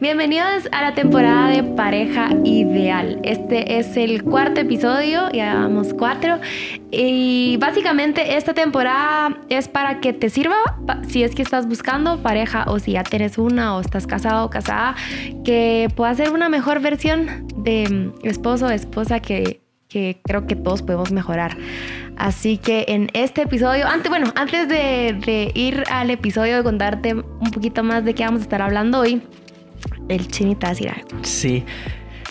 Bienvenidos a la temporada de Pareja Ideal. Este es el cuarto episodio, ya vamos cuatro. Y básicamente esta temporada es para que te sirva si es que estás buscando pareja o si ya tienes una o estás casado o casada, que pueda ser una mejor versión de esposo o esposa que, que creo que todos podemos mejorar. Así que en este episodio, antes, bueno, antes de, de ir al episodio de contarte un poquito más de qué vamos a estar hablando hoy, el chinita decir algo. Sí.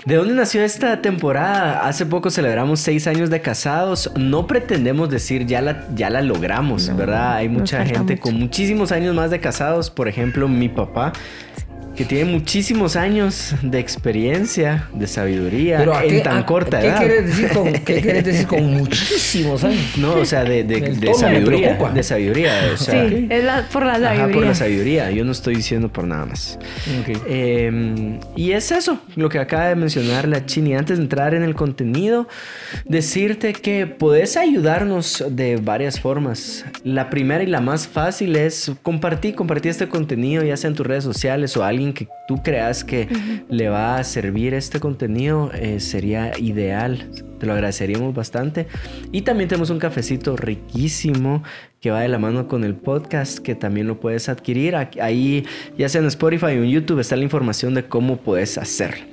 ¿De dónde nació esta temporada? Hace poco celebramos seis años de casados. No pretendemos decir ya la, ya la logramos, ¿verdad? Hay mucha gente con muchísimos años más de casados. Por ejemplo, mi papá que tiene muchísimos años de experiencia, de sabiduría en tan corta ¿qué edad. Quieres decir con, ¿Qué quieres decir con muchísimos años? No, o sea, de, de, de sabiduría. De sabiduría. O sea, sí, es la, por la sabiduría. Ajá, por la sabiduría. Yo no estoy diciendo por nada más. Okay. Eh, y es eso, lo que acaba de mencionar la Chini. Antes de entrar en el contenido, decirte que puedes ayudarnos de varias formas. La primera y la más fácil es compartir, compartir este contenido, ya sea en tus redes sociales o a alguien que tú creas que le va a servir este contenido, eh, sería ideal. Te lo agradeceríamos bastante. Y también tenemos un cafecito riquísimo que va de la mano con el podcast, que también lo puedes adquirir. Ahí, ya sea en Spotify o en YouTube, está la información de cómo puedes hacerlo.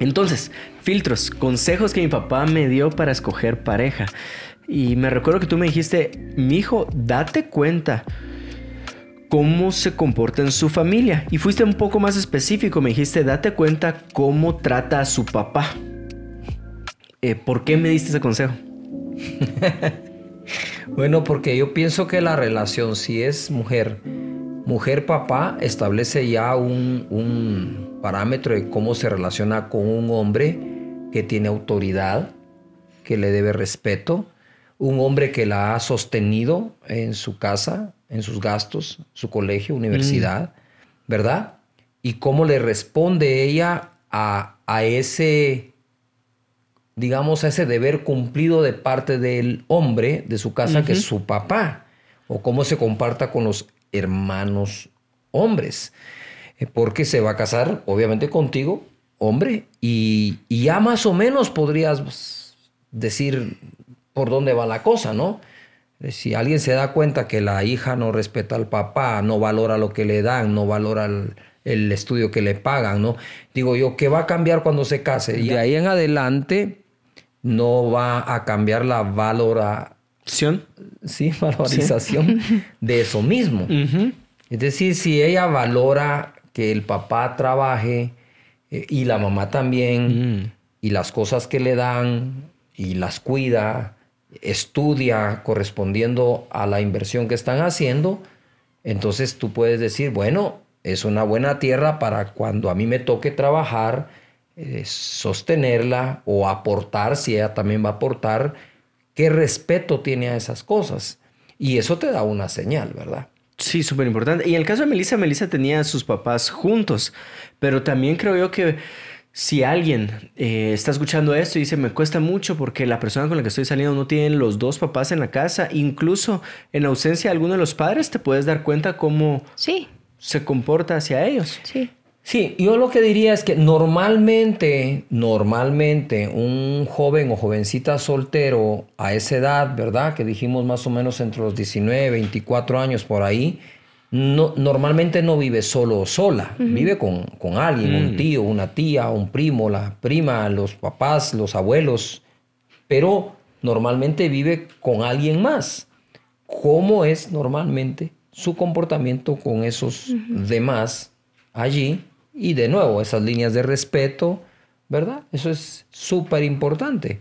Entonces, filtros, consejos que mi papá me dio para escoger pareja. Y me recuerdo que tú me dijiste, mi hijo, date cuenta cómo se comporta en su familia. Y fuiste un poco más específico, me dijiste, date cuenta cómo trata a su papá. Eh, ¿Por qué me diste ese consejo? bueno, porque yo pienso que la relación, si es mujer, mujer-papá, establece ya un, un parámetro de cómo se relaciona con un hombre que tiene autoridad, que le debe respeto, un hombre que la ha sostenido en su casa, en sus gastos, su colegio, universidad, mm. ¿verdad? Y cómo le responde ella a, a, ese, digamos, a ese deber cumplido de parte del hombre de su casa, uh -huh. que es su papá, o cómo se comparta con los hermanos hombres, eh, porque se va a casar, obviamente, contigo, hombre, y, y ya más o menos podrías decir por dónde va la cosa, ¿no? Si alguien se da cuenta que la hija no respeta al papá, no valora lo que le dan, no valora el, el estudio que le pagan, ¿no? Digo yo, ¿qué va a cambiar cuando se case? Y de ahí en adelante no va a cambiar la valoración, sí, valorización sí. de eso mismo. Uh -huh. Es decir, si ella valora que el papá trabaje eh, y la mamá también, mm. y las cosas que le dan y las cuida, estudia correspondiendo a la inversión que están haciendo, entonces tú puedes decir, bueno, es una buena tierra para cuando a mí me toque trabajar, eh, sostenerla o aportar, si ella también va a aportar, qué respeto tiene a esas cosas. Y eso te da una señal, ¿verdad? Sí, súper importante. Y en el caso de Melissa, Melissa tenía a sus papás juntos, pero también creo yo que si alguien eh, está escuchando esto y dice me cuesta mucho porque la persona con la que estoy saliendo no tiene los dos papás en la casa, incluso en ausencia de alguno de los padres, te puedes dar cuenta cómo sí. se comporta hacia ellos. Sí. Sí, yo lo que diría es que normalmente, normalmente un joven o jovencita soltero a esa edad, ¿verdad? Que dijimos más o menos entre los 19, 24 años por ahí, no, normalmente no vive solo o sola, uh -huh. vive con, con alguien, mm. un tío, una tía, un primo, la prima, los papás, los abuelos, pero normalmente vive con alguien más. ¿Cómo es normalmente su comportamiento con esos uh -huh. demás allí? Y de nuevo, esas líneas de respeto, ¿verdad? Eso es súper importante.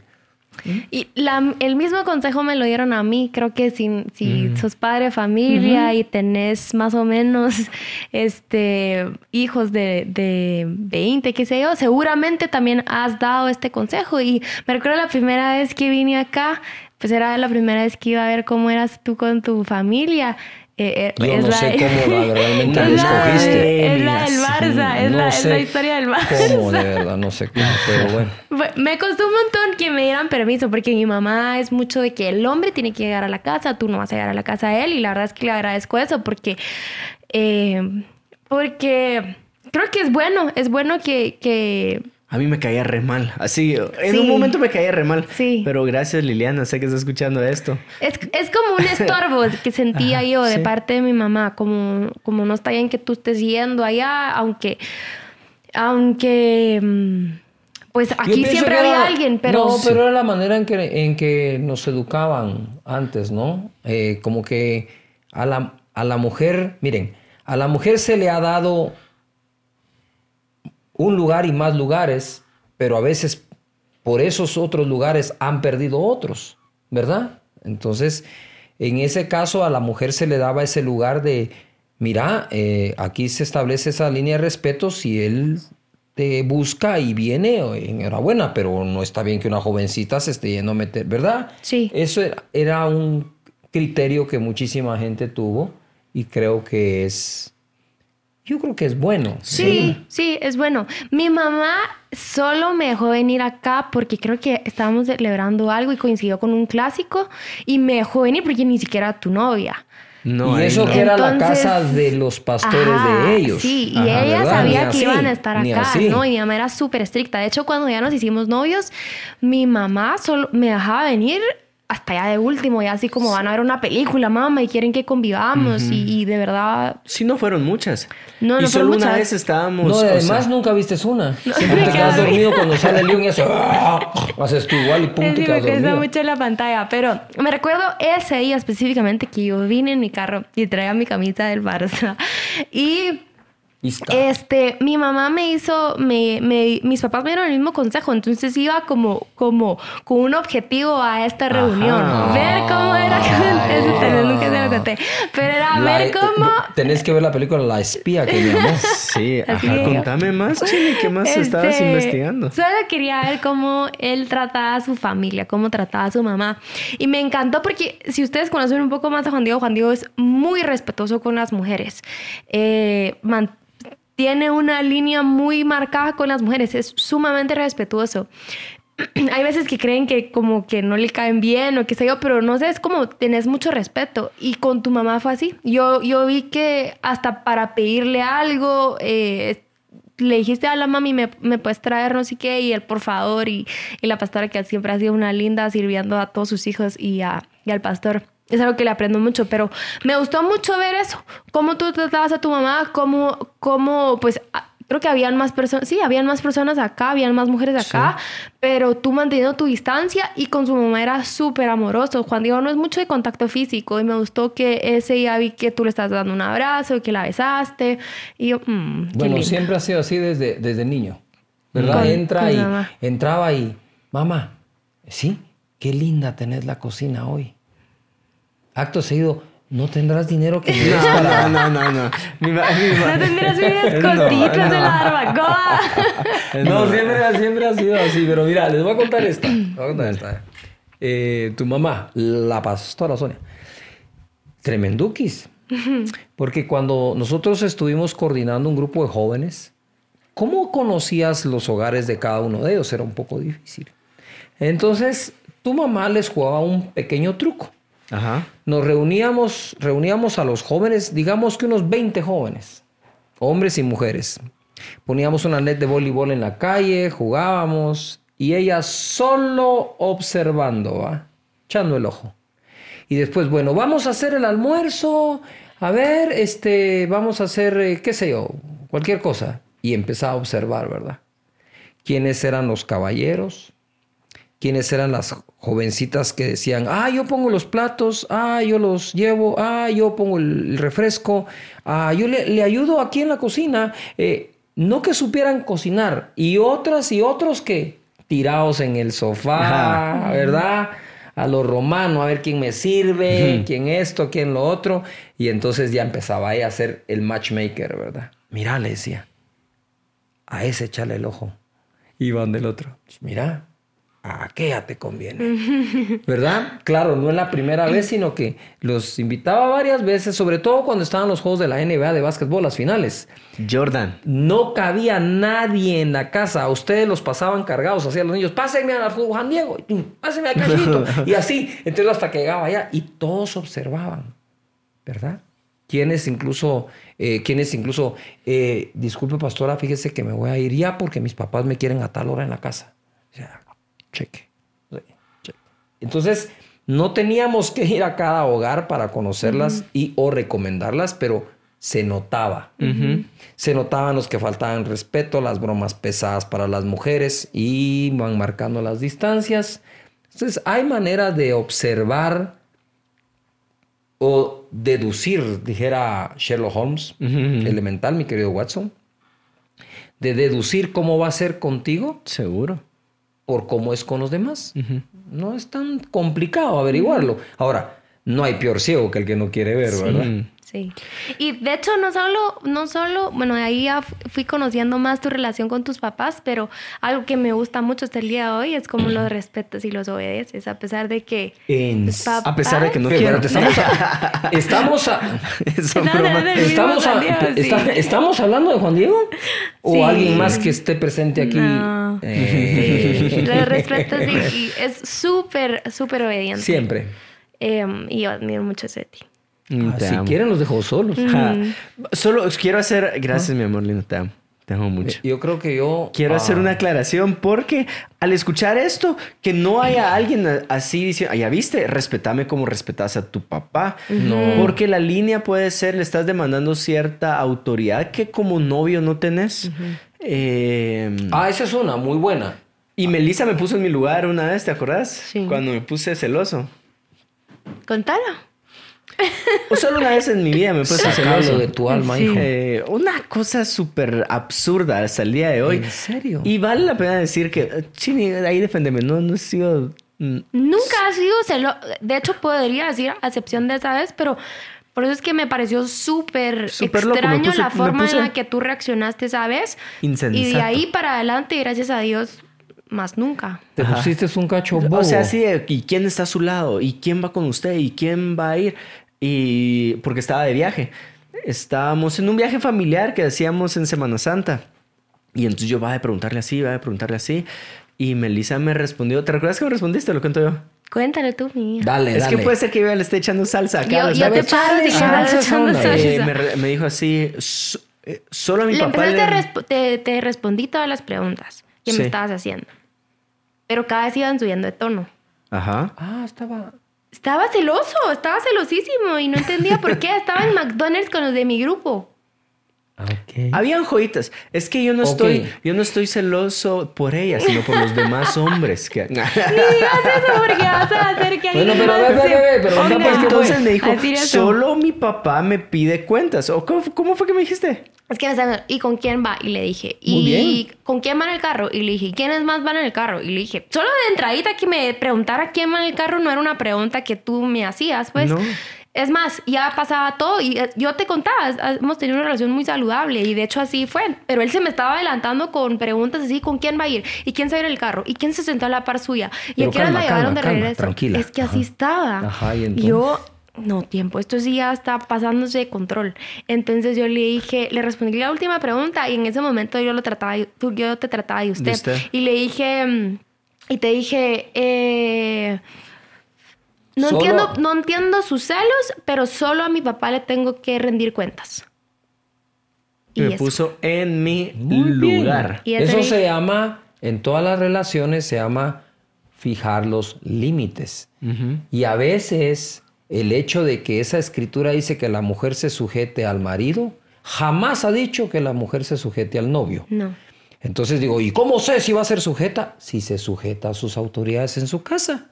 Y la, el mismo consejo me lo dieron a mí. Creo que si, si mm. sos padre de familia uh -huh. y tenés más o menos este, hijos de, de 20, qué sé yo, seguramente también has dado este consejo. Y me recuerdo la primera vez que vine acá, pues era la primera vez que iba a ver cómo eras tú con tu familia. Eh, Yo no la, sé cómo la, realmente la escogiste. Es la del Barça, es, no la, es, la, historia del Barça. Cómo, de verdad, no sé cómo, pero bueno. Me costó un montón que me dieran permiso, porque mi mamá es mucho de que el hombre tiene que llegar a la casa, tú no vas a llegar a la casa de él, y la verdad es que le agradezco eso, porque, eh, porque creo que es bueno, es bueno que, que a mí me caía re mal. Así, en Sí. un momento me caía re mal. Sí. Pero gracias Liliana, sé que está escuchando esto. Es, es como un estorbo que sentía Ajá, yo de sí. parte de mi mamá, como, como no está bien que tú estés yendo allá, aunque, aunque, mm, pues aquí siempre que había era- alguien, pero... No, pero era la manera en que, en que nos educaban antes, ¿no? Eh, como que a la, a la mujer, miren, a la mujer se le ha dado un lugar y más lugares, pero a veces por esos otros lugares han perdido otros, ¿verdad? Entonces, en ese caso a la mujer se le daba ese lugar de, mira, eh, aquí se establece esa línea de respeto si él te busca y viene, enhorabuena, pero no está bien que una jovencita se esté yendo a meter, ¿verdad? Sí. Eso era, era un criterio que muchísima gente tuvo y creo que es, yo creo que es bueno. Sí, sí, es bueno. Mi mamá solo me dejó venir acá porque creo que estábamos celebrando algo y coincidió con un clásico y me dejó venir porque ni siquiera era tu novia. No, y eso no. que era la casa de los pastores Ajá, de ellos. Sí, y Ajá, ella ¿verdad? sabía Ni que así, iban a estar acá. ¿no? Y mi mamá era súper estricta. De hecho, cuando ya nos hicimos novios, mi mamá solo me dejaba venir hasta ya de último, ya así como van a ver una película, mamá, y quieren que convivamos. y, y de verdad, Sí, no fueron muchas. No, y no solo fueron una muchas. vez estábamos. No, o y además sea, nunca viste una. Siempre me te quedas dormido cuando sale el león y hace... ¡ah! Haces tú igual y te me quedas dormido. mucho en la pantalla, pero me recuerdo ese día específicamente que yo vine en mi carro y traía mi camisa del Barça. Y Y. este, mi mamá me hizo, me, me- mis papás me dieron el mismo consejo, entonces iba como, como con un objetivo a esta reunión. Ajá. Ver cómo era, eso nunca se lo conté, pero era La- ver cómo... Tenés que ver la película La espía que me amó. Sí, Así ajá, que- contame más, Chile, ¿qué más estabas Este, investigando? Solo quería ver cómo él trataba a su familia, cómo trataba a su mamá. Y me encantó porque si ustedes conocen un poco más a Juan Diego, Juan Diego es muy respetuoso con las mujeres. Eh, tiene una línea muy marcada con las mujeres, es sumamente respetuoso. Hay veces que creen que como que no le caen bien o qué sé yo, pero no sé, es como tenés mucho respeto. Y con tu mamá fue así. Yo, yo vi que hasta para pedirle algo, eh, le dijiste a la mami, me, me puedes traer no sé qué, y él por favor, y, y la pastora que siempre ha sido una linda sirviendo a todos sus hijos y, a- y al pastor. Es algo que le aprendo mucho, pero me gustó mucho ver eso, cómo tú tratabas a tu mamá, cómo, cómo pues creo que habían más personas, sí, habían más personas acá, habían más mujeres acá, pero tú manteniendo tu distancia y con su mamá era súper amoroso. Juan Diego no es mucho de contacto físico y me gustó que ese día vi que tú le estás dando un abrazo y que la besaste y yo, mm, qué Bueno, lindo. siempre ha sido así desde, desde niño. ¿Verdad? Con- Entra con y mamá. entraba y, mamá, sí, qué linda tenés la cocina hoy. Acto seguido, no tendrás dinero que No, para. no, no, no, no. Mi ma- mi ma- No tendrías unas No, costillas de no. la barbacoa. No, siempre, ha- siempre ha sido así, pero mira, les voy a contar esta. Les voy a contar esta. Eh, tu mamá, la pastora Sonia, tremenduquis. Porque cuando nosotros estuvimos coordinando un grupo de jóvenes, ¿cómo conocías los hogares de cada uno de ellos? Era un poco difícil. Entonces, tu mamá les jugaba un pequeño truco. Ajá. Nos reuníamos, reuníamos a los jóvenes, digamos que unos 20 jóvenes, hombres y mujeres. Poníamos una net de voleibol en la calle, jugábamos y ella solo observando, ¿va? echando el ojo. Y después, bueno, vamos a hacer el almuerzo, a ver, este, vamos a hacer, eh, qué sé yo, cualquier cosa. Y empezaba a observar, ¿verdad? ¿Quiénes eran los caballeros? Quiénes eran las jovencitas que decían, ah, yo pongo los platos, ah, yo los llevo, ah, yo pongo el, refresco, ah, yo le, le ayudo aquí en la cocina. Eh, no que supieran cocinar, y otras y otros que tirados en el sofá, ¿verdad? A lo romano, a ver quién me sirve, quién esto, quién lo otro. Y entonces ya empezaba ella a ser el matchmaker, ¿verdad? Mira, le decía, a ese échale el ojo. Iban del otro. Mira, a aquella te conviene. ¿Verdad? Claro, no es la primera vez, sino que los invitaba varias veces, sobre todo cuando estaban los juegos de la NBA de básquetbol, las finales. Jordan. No cabía nadie en la casa. A ustedes los pasaban cargados, hacían los niños, pásenme a Juan Diego, pásenme a Cachito. y así, entonces hasta que llegaba allá y todos observaban, ¿verdad? Quienes incluso, eh, quienes incluso, eh, disculpe pastora, fíjese que me voy a ir ya porque mis papás me quieren a tal hora en la casa. O sea, cheque. cheque. Entonces, no teníamos que ir a cada hogar para conocerlas y o recomendarlas, pero se notaba. Se notaban los que faltaban respeto, las bromas pesadas para las mujeres y van marcando las distancias. Entonces, hay maneras de observar o deducir, dijera Sherlock Holmes, elemental, mi querido Watson, de deducir cómo va a ser contigo. Seguro. Por cómo es con los demás. No es tan complicado averiguarlo. Ahora, no hay peor ciego que el que no quiere ver, ¿verdad? Sí. Y de hecho, no solo, no solo, bueno, ahí ya fui conociendo más tu relación con tus papás, pero algo que me gusta mucho hasta el día de hoy es cómo los respetas y los obedeces, a pesar de que. a pesar de que no quiero. Estamos, a, estamos, estamos, estamos, hablando de Juan Diego o alguien más que esté presente aquí. No. Eh. Sí. Los respetas y, es súper, súper obediente. Siempre. Em, y yo admiro mucho ese de ti. Ah, si quieren los dejo solos. Solo quiero hacer... Gracias, mi amor lindo, te amo. Te amo mucho. Yo creo que yo... Quiero hacer ah. una aclaración porque al escuchar esto, que no haya alguien así diciendo, ya viste, respetame como respetas a tu papá. No. Porque la línea puede ser, le estás demandando cierta autoridad que como novio no tenés. Em, ah, esa es una, muy buena. Y Melissa me puso en mi lugar una vez, ¿te acordás? Sí. Cuando me puse celoso. Contala. O solo una vez en mi vida me puse celoso de tu alma, hijo. Eh, una cosa súper absurda hasta el día de hoy. ¿En serio? Y vale la pena decir que, Chini, ahí defendeme, no, no he sido... Mm, Nunca ha sido celoso. De hecho, podría decir, a excepción de esa vez, pero por eso es que me pareció súper extraño la forma en la que tú reaccionaste esa vez. Y de ahí para adelante, gracias a Dios, más nunca. Te pusiste un cacho bobo. O sea, sí, ¿y quién está a su lado? ¿Y quién va con usted? ¿Y quién va a ir? Y porque estaba de viaje. Estábamos en un viaje familiar que hacíamos en Semana Santa. Y entonces yo va a preguntarle así, va a preguntarle así. Y Melissa me respondió. ¿Te recuerdas que me respondiste? Lo cuento yo. Cuéntale tú, mía. Dale, es que puede ser que yo le esté echando salsa acá. Yo, te paro echando salsa. Eh, me, dijo así, eh, solo a mi papá le... te, respondí todas las preguntas que me estabas haciendo. Pero cada vez iban subiendo de tono. Ajá. Ah, estaba... Estaba celoso, estaba celosísimo y no entendía por qué. Estaba en McDonald's con los de mi grupo. Okay. Habían joyitas. Es que yo no estoy, yo no estoy celoso por ella, sino por los demás hombres. Que... sí, haz eso porque vas a hacer que Bueno, pero ve, ve, ve, pero entonces me dijo, solo mi papá me pide cuentas. ¿O cómo, fue que me dijiste? Es que me ¿y con quién va? Y le dije, ¿y con quién va en el carro? Y le dije, ¿quiénes más van en el carro? Y le dije, solo de entradita que me preguntara quién va en el carro no era una pregunta que tú me hacías, pues. No. Es más, ya pasaba todo y eh, yo te contaba, hemos tenido una relación muy saludable y de hecho así fue. Pero él se me estaba adelantando con preguntas así, ¿con quién va a ir? ¿Y quién se va a ir en el carro? ¿Y quién se sentó a la par suya? ¿Y a qué hora la llevaron de regreso? Tranquila. Es que así estaba. Ajá, ¿y Yo, no, tiempo, esto sí ya está pasándose de control. Entonces yo le dije, le respondí la última pregunta y en ese momento yo lo trataba, yo te trataba de usted. usted? Y le dije, mm, y te dije, eh no, entiendo, no entiendo sus celos, pero solo a mi papá le tengo que rendir cuentas. Y me puso en mi lugar. Eso se llama, en todas las relaciones, se llama fijar los límites. Y a veces el hecho de que esa escritura dice que la mujer se sujete al marido, jamás ha dicho que la mujer se sujete al novio. No. Entonces digo, ¿y cómo sé si va a ser sujeta? Si se sujeta a sus autoridades en su casa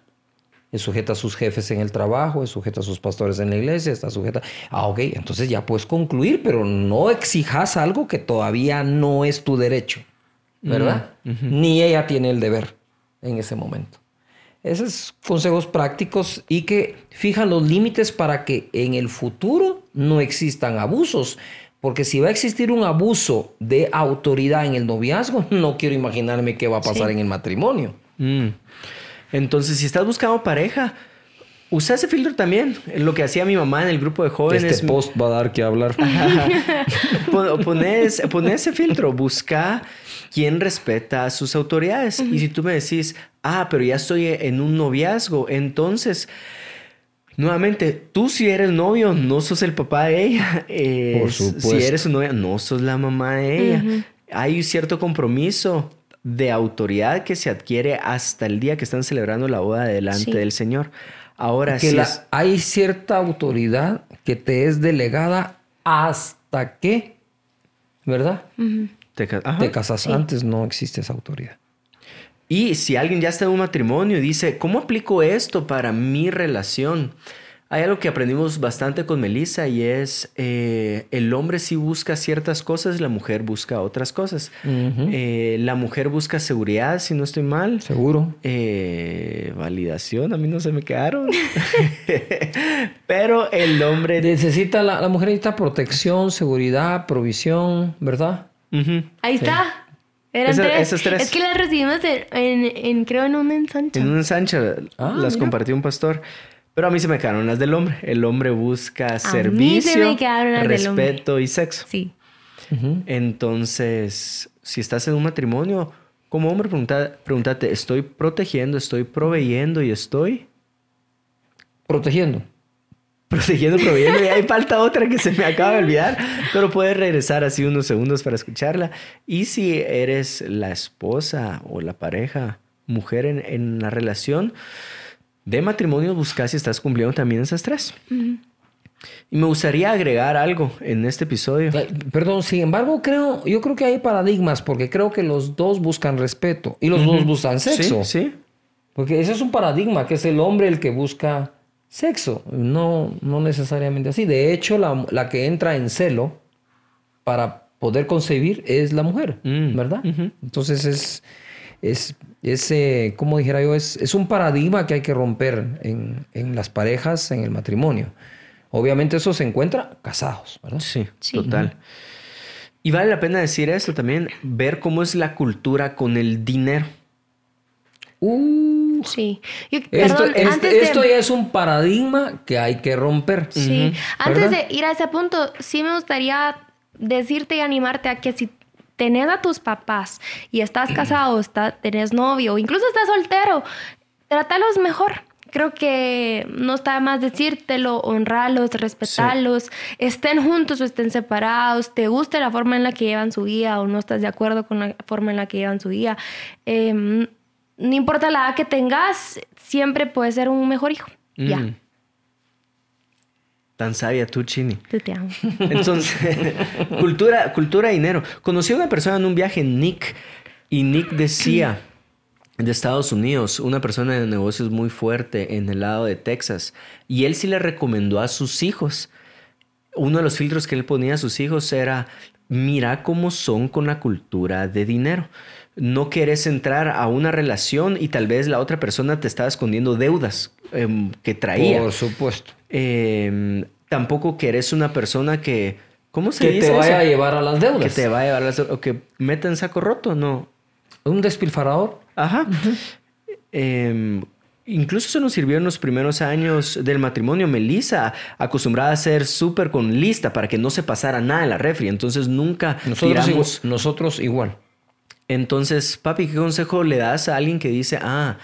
es sujeta a sus jefes en el trabajo, es sujeta a sus pastores en la iglesia, está sujeta... Ah, ok, entonces ya puedes concluir, pero no exijas algo que todavía no es tu derecho, ¿verdad? Ni ella tiene el deber en ese momento. Esos consejos prácticos y que fijan los límites para que en el futuro no existan abusos. Porque si va a existir un abuso de autoridad en el noviazgo, no quiero imaginarme qué va a pasar en el matrimonio. Mm. Entonces, si estás buscando pareja, usa ese filtro también. Lo que hacía mi mamá en el grupo de jóvenes. Este post va a dar que hablar. Pones, ese filtro, busca quién respeta a sus autoridades. Y si tú me decís, ah, pero ya estoy en un noviazgo, entonces Nuevamente, tú si eres novio, no sos el papá de ella. Eh, Por supuesto. Si eres su novia, no sos la mamá de ella. Hay un cierto compromiso de autoridad que se adquiere hasta el día que están celebrando la boda delante Sí. del Señor. Ahora que sí la- es- hay cierta autoridad que te es delegada hasta que, ¿verdad? ajá. Te casas. Antes no existe esa autoridad. Y si alguien ya está en un matrimonio y dice, ¿cómo aplico esto para mi relación? Hay algo que aprendimos bastante con Melissa y es eh, el hombre sí busca ciertas cosas, la mujer busca otras cosas. Eh, la mujer busca seguridad, si no estoy mal. Seguro. Eh, validación, a mí no se me quedaron. Pero el hombre... Necesita la, la mujer necesita protección, seguridad, provisión, ¿verdad? Ahí está. Eran Esa- tres. esas tres. Es que las recibimos en, en- en- creo, en un ensanche. En un ensanche Ah, las mira. compartió un pastor. Pero a mí se me quedaron las del hombre. El hombre busca mí se servicio, respeto y sexo. Sí. Entonces, si estás en un matrimonio, como hombre, pregunta, pregúntate, ¿estoy protegiendo, estoy proveyendo y estoy Protegiendo. protegiendo, proveyendo? Y ahí falta otra que se me acaba de olvidar, pero puedes regresar así unos segundos para escucharla. Y si eres la esposa o la pareja, mujer en, en la relación de matrimonio, busca si estás cumpliendo también esas tres. Y me gustaría agregar algo en este episodio. Eh, Perdón, sin embargo, creo, yo creo que hay paradigmas, porque creo que los dos buscan respeto y los dos buscan sexo. Sí, sí. Porque ese es un paradigma, que es el hombre el que busca sexo. No, no necesariamente así. De hecho, la, la que entra en celo para poder concebir es la mujer, Mm, ¿verdad? Entonces es, es, es eh, como dijera yo, es, es un paradigma que hay que romper en, en las parejas, en el matrimonio. Obviamente eso se encuentra casados, ¿verdad? Sí, Sí. total. Y vale la pena decir esto también, ver cómo es la cultura con el dinero. Uh, Sí. Yo- esto, perdón, este- antes de... esto ya es un paradigma que hay que romper. Sí, antes ¿Verdad? de ir a ese punto, sí me gustaría decirte y animarte a que si tenés a tus papás y estás casado, está, tenés novio, o incluso estás soltero, trátalos mejor. Creo que no está más decírtelo, honrarlos, respetarlos, estén juntos o estén separados, te guste la forma en la que llevan su vida o no estás de acuerdo con la forma en la que llevan su vida. Eh, no importa la edad que tengas, siempre puedes ser un mejor hijo. Ya, Mm. Tan sabia tú, Chini. tú te amo. Entonces, cultura, cultura y dinero. Conocí a una persona en un viaje, Nick, y Nick decía de Estados Unidos, una persona de negocios muy fuerte en el lado de Texas, y él sí le recomendó a sus hijos. Uno de los filtros que él ponía a sus hijos era, mira cómo son con la cultura de dinero. No quieres entrar a una relación y tal vez la otra persona te estaba escondiendo deudas em, que traía. Por supuesto. Eh, tampoco que eres una persona que. ¿Cómo se Que dice? te vaya eso? a llevar a las deudas. Que te vaya a llevar a las O que meta en saco roto, no. Un despilfarador. Ajá. Eh, incluso eso nos sirvió en los primeros años del matrimonio. Melissa, acostumbrada a ser súper con lista para que no se pasara nada en la refri. Entonces nunca Nosotros, tiramos. igual, nosotros igual. Entonces, papi, ¿qué consejo le das a alguien que dice, ah,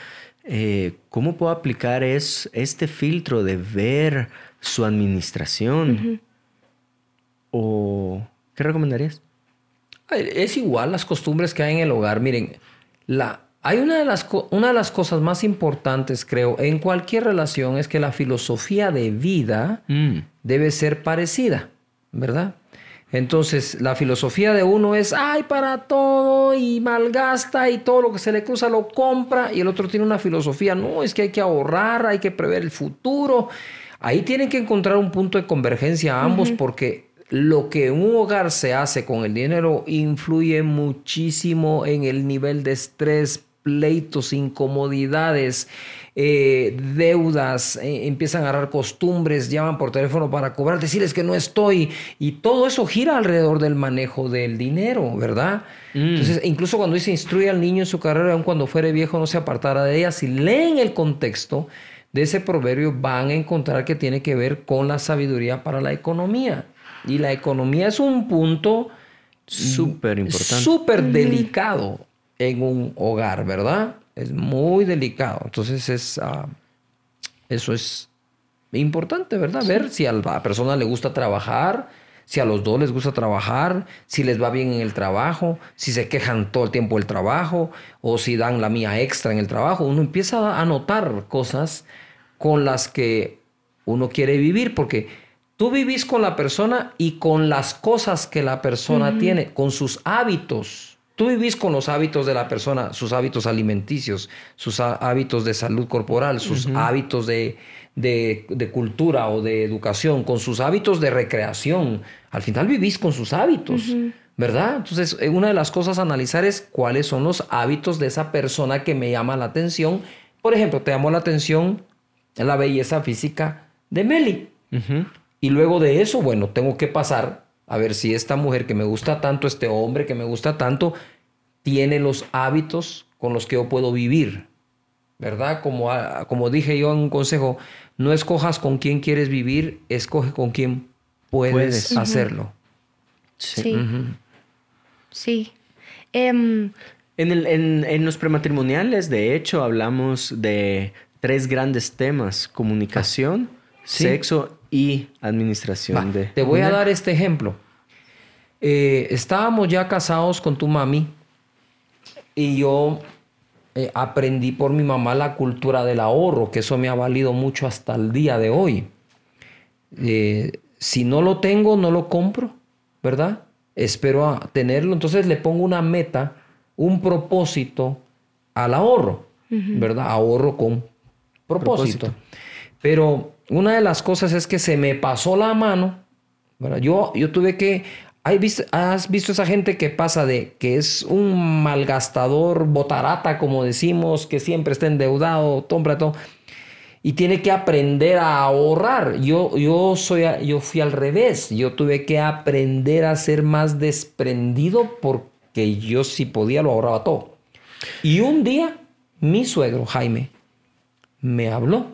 eh, ¿cómo puedo aplicar es, este filtro de ver su administración? ¿O qué recomendarías? Es igual las costumbres que hay en el hogar. Miren, la, hay una de, las, una de las cosas más importantes, creo, en cualquier relación es que la filosofía de vida Mm, debe ser parecida, ¿verdad? Entonces, la filosofía de uno es, ay, para todo y malgasta y todo lo que se le cruza lo compra. Y el otro tiene una filosofía, no, es que hay que ahorrar, hay que prever el futuro. Ahí tienen que encontrar un punto de convergencia ambos porque lo que en un hogar se hace con el dinero influye muchísimo en el nivel de estrés, pleitos, incomodidades, eh, deudas, eh, empiezan a agarrar costumbres, llaman por teléfono para cobrar, decirles que no estoy. Y todo eso gira alrededor del manejo del dinero, ¿verdad? Entonces, incluso cuando dice instruye al niño en su carrera, aun cuando fuere viejo no se apartará de ella, si leen el contexto de ese proverbio, van a encontrar que tiene que ver con la sabiduría para la economía. Y la economía es un punto Súper importante. súper delicado en un hogar, ¿verdad? Es muy delicado. Entonces es ah, eso es Importante, ¿verdad? Ver si a la persona le gusta trabajar, si a los dos les gusta trabajar, si les va bien en el trabajo, si se quejan todo el tiempo del trabajo o si dan la mía extra en el trabajo. Uno empieza a notar cosas con las que uno quiere vivir porque tú vivís con la persona y con las cosas que la persona tiene, con sus hábitos. Tú vivís con los hábitos de la persona, sus hábitos alimenticios, sus hábitos de salud corporal, sus hábitos de, de, cultura o de educación, con sus hábitos de recreación. Al final vivís con sus hábitos, ¿verdad? Entonces, eh, una de las cosas a analizar es cuáles son los hábitos de esa persona que me llama la atención. Por ejemplo, te llamó la atención la belleza física de Meli. Y luego de eso, bueno, tengo que pasar a ver si esta mujer que me gusta tanto, este hombre que me gusta tanto, tiene los hábitos con los que yo puedo vivir. ¿Verdad? Como, como dije yo en un consejo, no escojas con quién quieres vivir, escoge con quién puedes, hacerlo. Sí. Sí. Em, en, los prematrimoniales, de hecho, hablamos de tres grandes temas: comunicación, sexo y administración. de, te voy a dar este ejemplo. Eh, estábamos ya casados con tu mami y yo eh, aprendí por mi mamá la cultura del ahorro, que eso me ha valido mucho hasta el día de hoy. Eh, si no lo tengo, no lo compro, ¿verdad? Espero a tenerlo, entonces le pongo una meta, un propósito al ahorro, ¿verdad? Ahorro con propósito. Pero una de las cosas es que se me pasó la mano, ¿verdad? Yo, yo tuve que ¿Has visto esa gente que pasa de que es un malgastador, botarata, como decimos, que siempre está endeudado, todo, y tiene que aprender a ahorrar? Yo, yo, soy, yo fui al revés. Yo tuve que aprender a ser más desprendido porque yo si podía lo ahorraba todo. Y un día, mi suegro, Jaime, me habló.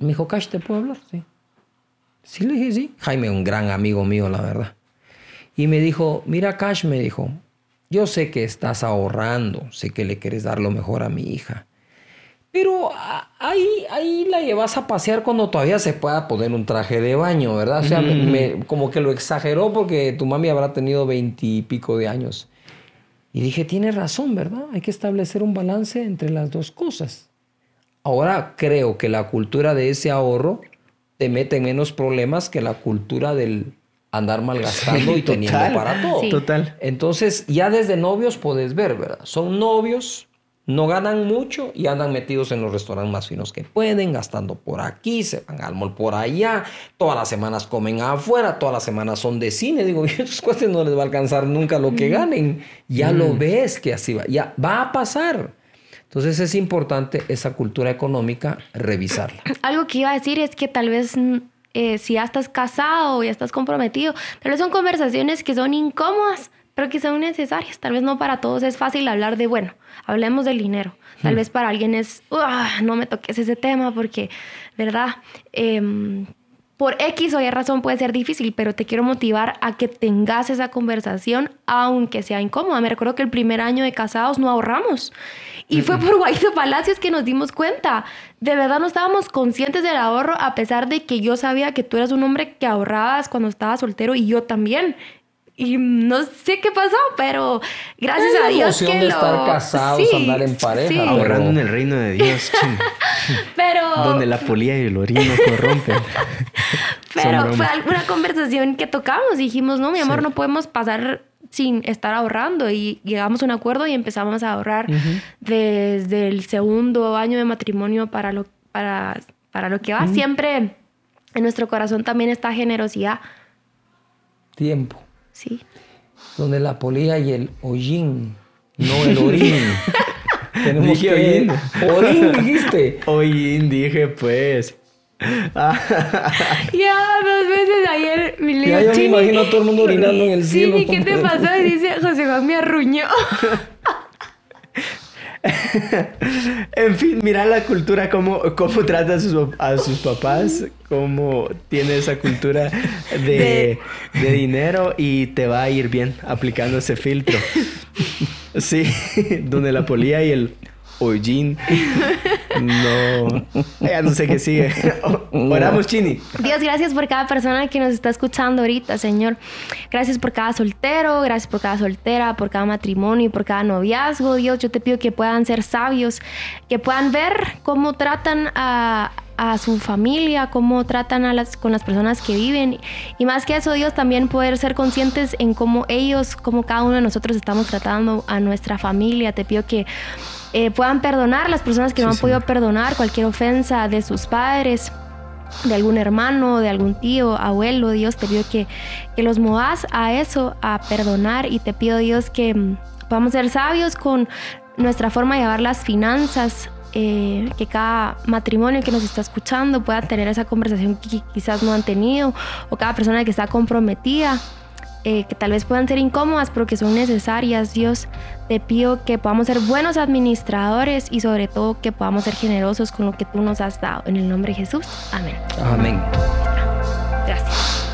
Me dijo, Cash, ¿te puedo hablar? Sí. Sí, le dije sí. Jaime, un gran amigo mío, la verdad. Y me dijo, mira Cash, me dijo, yo sé que estás ahorrando, sé que le quieres dar lo mejor a mi hija. Pero ahí, ahí la llevas a pasear cuando todavía se pueda poner un traje de baño, ¿verdad? O sea, como que lo exageró porque tu mami habrá tenido veintipico de años. Y dije, tiene razón, ¿verdad? Hay que establecer un balance entre las dos cosas. Ahora creo que la cultura de ese ahorro te mete en menos problemas que la cultura del andar malgastando y teniendo para todo. Total. Entonces, ya desde novios puedes ver, ¿verdad? Son novios, no ganan mucho y andan metidos en los restaurantes más finos que pueden, gastando por aquí, se van al mall por allá, todas las semanas comen afuera, todas las semanas son de cine. Digo, a estos cuates no les va a alcanzar nunca lo que ganen. Ya lo mm. ves que así va, ya va a pasar. Entonces es importante esa cultura económica revisarla. Algo que iba a decir es que tal vez eh, si ya estás casado o ya estás comprometido. Tal vez son conversaciones que son incómodas, pero que son necesarias. Tal vez no para todos es fácil hablar de, bueno, hablemos del dinero. Tal hmm. vez para alguien es, no me toques ese tema porque, ¿verdad? Em, por X o Y razón puede ser difícil, pero te quiero motivar a que tengas esa conversación, aunque sea incómoda. Me recuerdo que el primer año de casados no ahorramos. Y fue por Guaido Palacios que nos dimos cuenta. De verdad no estábamos conscientes del ahorro, a pesar de que yo sabía que tú eras un hombre que ahorrabas cuando estabas soltero y yo también. Y no sé qué pasó, pero gracias a Dios que de estar casados, andar en pareja. Ahorrando en el reino de Dios. pero... Donde la polía y el orino corrompen. pero fue alguna conversación que tocamos. Dijimos, no, mi amor, no podemos pasar sin estar ahorrando y llegamos a un acuerdo y empezamos a ahorrar desde el segundo año de matrimonio para lo, para, para lo que va. Siempre en nuestro corazón también está generosidad. Tiempo. Sí. Donde la polilla y el hollín, no el orín. Tenemos dije que... orín. dijiste. Ollín dije pues. ya, dos veces ayer mi Ya yo me imagino a todo el mundo orinando en el cielo. Sí, ¿qué te pasó? Dice, José Juan me arruñó. en fin, mira la cultura, cómo, cómo trata a sus, a sus papás, cómo tiene esa cultura de, de, dinero y te va a ir bien aplicando ese filtro. Sí, donde la polía y el hollín No, ya no sé qué sigue. Oramos, Chini. Dios, gracias por cada persona que nos está escuchando ahorita, Señor. Gracias por cada soltero, gracias por cada soltera, por cada matrimonio y por cada noviazgo. Dios, yo te pido que puedan ser sabios, que puedan ver cómo tratan a a su familia, cómo tratan a las, con las personas que viven. Y más que eso, Dios, también poder ser conscientes en cómo ellos, cómo cada uno de nosotros estamos tratando a nuestra familia. Te pido que eh, puedan perdonar las personas que no han podido perdonar cualquier ofensa de sus padres de algún hermano, de algún tío, abuelo, Dios, te pido que, que los movas a eso, a perdonar y te pido, Dios, que mm, podamos ser sabios con nuestra forma de llevar las finanzas, eh, que cada matrimonio que nos está escuchando pueda tener esa conversación que quizás no han tenido, o cada persona que está comprometida, eh, que tal vez puedan ser incómodas, pero que son necesarias. Dios, te pido que podamos ser buenos administradores y sobre todo que podamos ser generosos con lo que tú nos has dado. En el nombre de Jesús. Amén. Amén. Gracias.